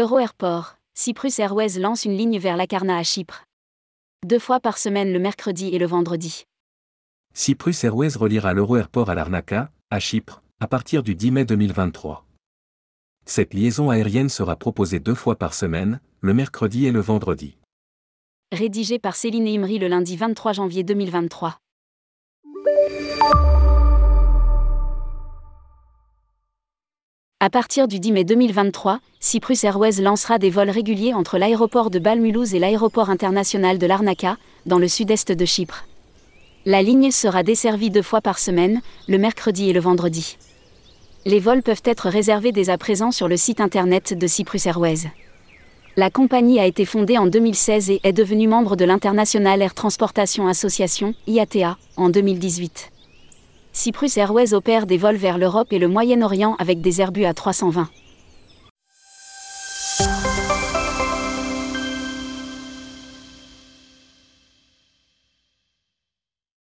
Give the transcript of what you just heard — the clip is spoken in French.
Euro Airport, Cyprus Airways lance une ligne vers Lacarna à Chypre. Deux fois par semaine le mercredi et le vendredi. Cyprus Airways reliera l'Euro Airport à Larnaca, à Chypre, à partir du 10 mai 2023. Cette liaison aérienne sera proposée deux fois par semaine, le mercredi et le vendredi. Rédigé par Céline Imri le lundi 23 janvier 2023. À partir du 10 mai 2023, Cyprus Airways lancera des vols réguliers entre l'aéroport de Balmulhouse et l'aéroport international de Larnaca, dans le sud-est de Chypre. La ligne sera desservie deux fois par semaine, le mercredi et le vendredi. Les vols peuvent être réservés dès à présent sur le site internet de Cyprus Airways. La compagnie a été fondée en 2016 et est devenue membre de l'International Air Transportation Association, IATA, en 2018. Cyprus Airways opère des vols vers l'Europe et le Moyen-Orient avec des Airbus A320.